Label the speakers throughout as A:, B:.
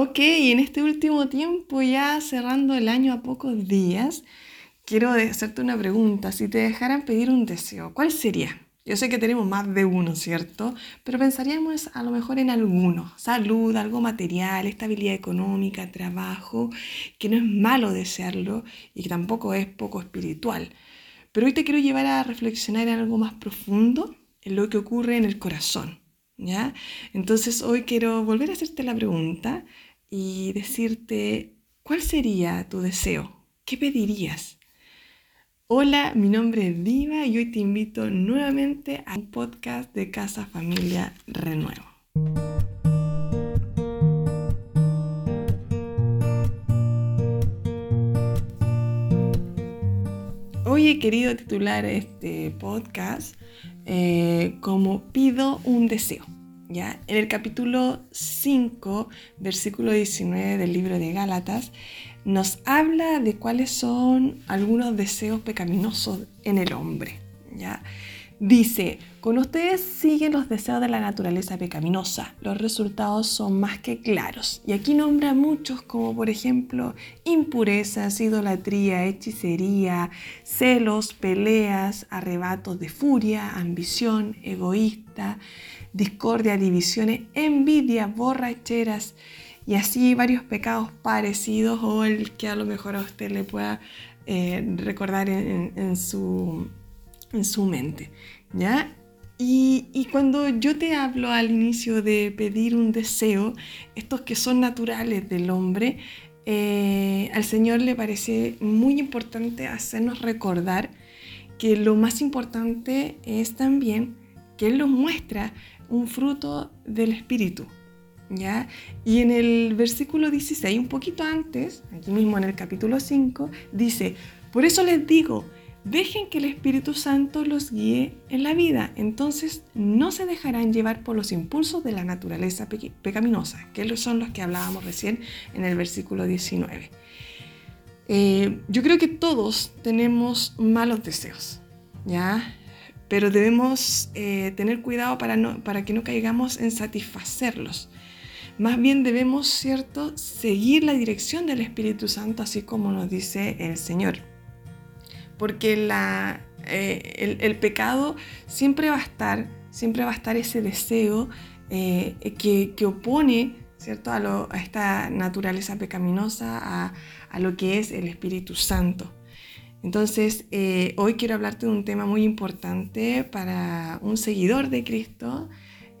A: Ok, en este último tiempo, ya cerrando el año a pocos días, quiero hacerte una pregunta. Si te dejaran pedir un deseo, ¿cuál sería? Yo sé que tenemos más de uno, ¿cierto? Pero pensaríamos a lo mejor en alguno. Salud, algo material, estabilidad económica, trabajo, que no es malo desearlo y que tampoco es poco espiritual. Pero hoy te quiero llevar a reflexionar en algo más profundo, en lo que ocurre en el corazón, ¿ya? Entonces hoy quiero volver a hacerte la pregunta y decirte, ¿cuál sería tu deseo? ¿Qué pedirías? Hola, mi nombre es Diva y hoy te invito nuevamente a un podcast de Casa Familia Renuevo. Hoy he querido titular este podcast eh, como Pido un deseo. ¿Ya? En el capítulo 5, versículo 19 del libro de Gálatas, nos habla de cuáles son algunos deseos pecaminosos en el hombre. ¿ya? Dice, con ustedes siguen los deseos de la naturaleza pecaminosa. Los resultados son más que claros. Y aquí nombra muchos como por ejemplo impurezas, idolatría, hechicería, celos, peleas, arrebatos de furia, ambición, egoísta, discordia, divisiones, envidia, borracheras y así varios pecados parecidos o el que a lo mejor a usted le pueda eh, recordar en, su, en su mente. ¿ya? Y, cuando yo te hablo al inicio de pedir un deseo, estos que son naturales del hombre, eh, al Señor le parece muy importante hacernos recordar que lo más importante es también que Él nos muestra un fruto del Espíritu. ¿ya? Y en el versículo 16, un poquito antes, aquí mismo en el capítulo 5, dice, por eso les digo, dejen que el Espíritu Santo los guíe en la vida, entonces no se dejarán llevar por los impulsos de la naturaleza pecaminosa, que son los que hablábamos recién en el versículo 19. Eh, yo creo que todos tenemos malos deseos, ¿ya? Pero debemos eh, tener cuidado para, no, para que no caigamos en satisfacerlos. Más bien debemos, ¿cierto?, seguir la dirección del Espíritu Santo, así como nos dice el Señor. Porque eh, el, pecado siempre va a estar, siempre va a estar ese deseo eh, que, opone, ¿cierto?, a, esta naturaleza pecaminosa, a, a, lo que es el Espíritu Santo. Entonces, eh, hoy quiero hablarte de un tema muy importante para un seguidor de Cristo,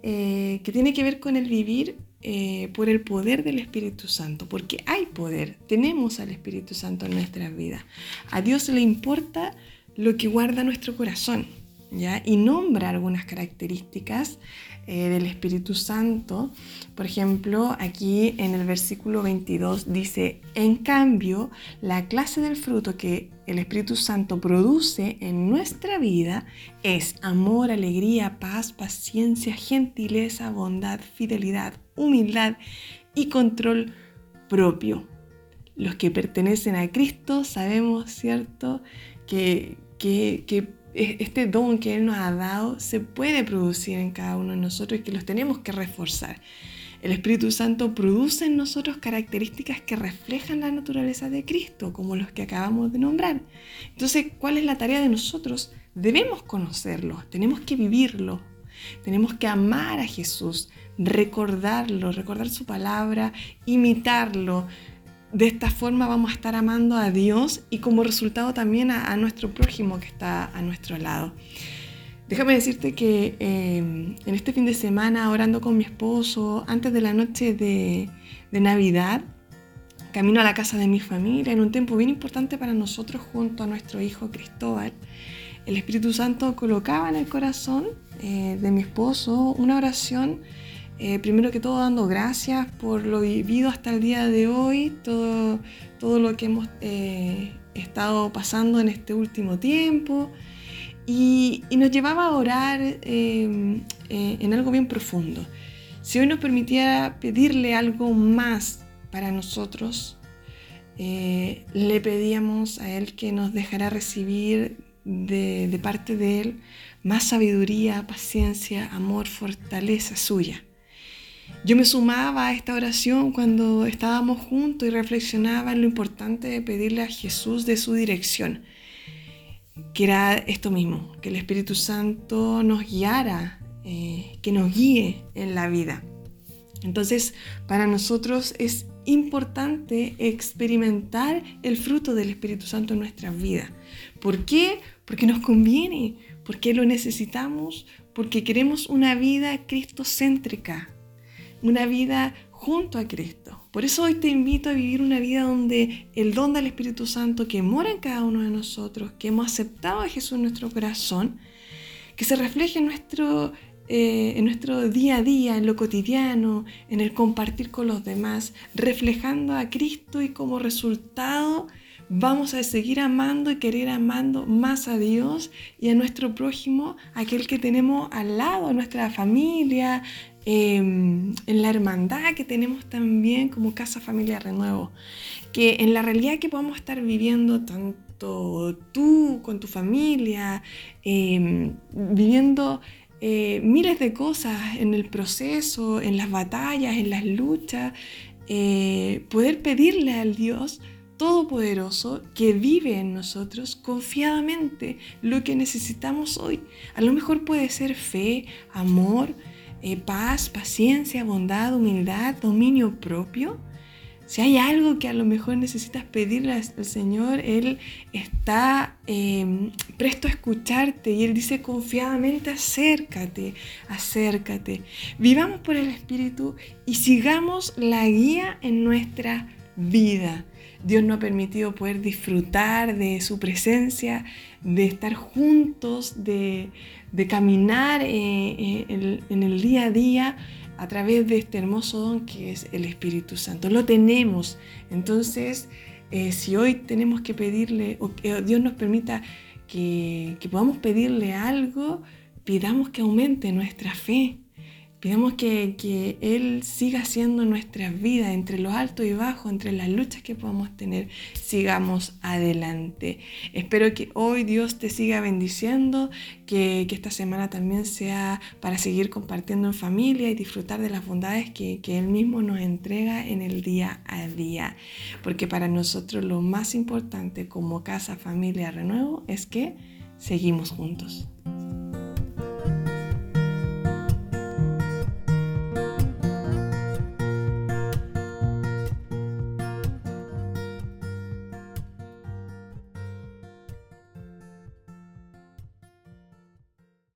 A: que tiene que ver con el vivir eh, por el poder del Espíritu Santo, porque hay poder, tenemos al Espíritu Santo en nuestras vidas. A Dios le importa lo que guarda nuestro corazón, Y nombra algunas características eh, del Espíritu Santo. Por ejemplo, aquí en el versículo 22 dice, en cambio, la clase del fruto que el Espíritu Santo produce en nuestra vida es amor, alegría, paz, paciencia, gentileza, bondad, fidelidad, humildad y control propio. Los que pertenecen a Cristo sabemos, ¿cierto?, que, que, que este don que Él nos ha dado se puede producir en cada uno de nosotros y que los tenemos que reforzar. El Espíritu Santo produce en nosotros características que reflejan la naturaleza de Cristo, como los que acabamos de nombrar. Entonces, ¿cuál es la tarea de nosotros? Debemos conocerlo, tenemos que vivirlo, tenemos que amar a Jesús, recordarlo, recordar su palabra, imitarlo, de esta forma vamos a estar amando a Dios y como resultado también a, nuestro prójimo que está a nuestro lado. Déjame decirte que eh, en este fin de semana, orando con mi esposo, antes de la noche de, de Navidad, camino a la casa de mi familia, en un tiempo bien importante para nosotros junto a nuestro hijo Cristóbal, el Espíritu Santo colocaba en el corazón eh, de mi esposo una oración eh, primero que todo dando gracias por lo vivido hasta el día de hoy, todo, todo lo que hemos eh, estado pasando en este último tiempo. Y, nos llevaba a orar em, eh, en algo bien profundo. Si hoy nos permitiera pedirle algo más para nosotros, le pedíamos a Él que nos dejara recibir de parte de Él más sabiduría, paciencia, amor, fortaleza suya. Yo me sumaba a esta oración cuando estábamos juntos y reflexionaba en lo importante de pedirle a Jesús de su dirección, que era esto mismo, que el Espíritu Santo nos guiara, eh, que nos guíe en la vida. Entonces, para nosotros es importante experimentar el fruto del Espíritu Santo en nuestras vidas. ¿Por qué? Porque nos conviene, porque lo necesitamos, porque queremos una vida cristocéntrica, una vida junto a Cristo. Por eso hoy te invito a vivir una vida donde el don del Espíritu Santo que mora en cada uno de nosotros, que hemos aceptado a Jesús en nuestro corazón, que se refleje en nuestro eh, en nuestro día a día, en lo cotidiano, en el compartir con los demás, reflejando a Cristo y como resultado vamos a seguir amando y querer amando más a Dios y a nuestro prójimo, aquel que tenemos al lado, nuestra familia, em, en la hermandad que tenemos también como Casa Familia Renuevo. Que en la realidad que podamos estar viviendo tanto tú con tu familia, em, viviendo eh, miles de cosas en el proceso, en las batallas, en las luchas, eh, poder pedirle al Dios Todopoderoso que vive en nosotros confiadamente lo que necesitamos hoy. A lo mejor puede ser fe, amor, eh, paz, paciencia, bondad, humildad, dominio propio. Si hay algo que a lo mejor necesitas pedirle al Señor, Él está em, presto a escucharte y Él dice confiadamente, acércate, acércate. Vivamos por el Espíritu y sigamos la guía en nuestra vida. Dios nos ha permitido poder disfrutar de su presencia, de estar juntos, de, caminar eh, eh, en el día a día a través de este hermoso don que es el Espíritu Santo. Lo tenemos. Entonces, eh, si hoy tenemos que pedirle, o que Dios nos permita que, que podamos pedirle algo, pidamos que aumente nuestra fe. Pidamos que, Él siga siendo nuestra vida entre los altos y bajos, entre las luchas que podamos tener, sigamos adelante. Espero que hoy Dios te siga bendiciendo, que, esta semana también sea para seguir compartiendo en familia y disfrutar de las bondades que, que Él mismo nos entrega en el día a día. Porque para nosotros lo más importante como casa, familia, renuevo es que seguimos juntos.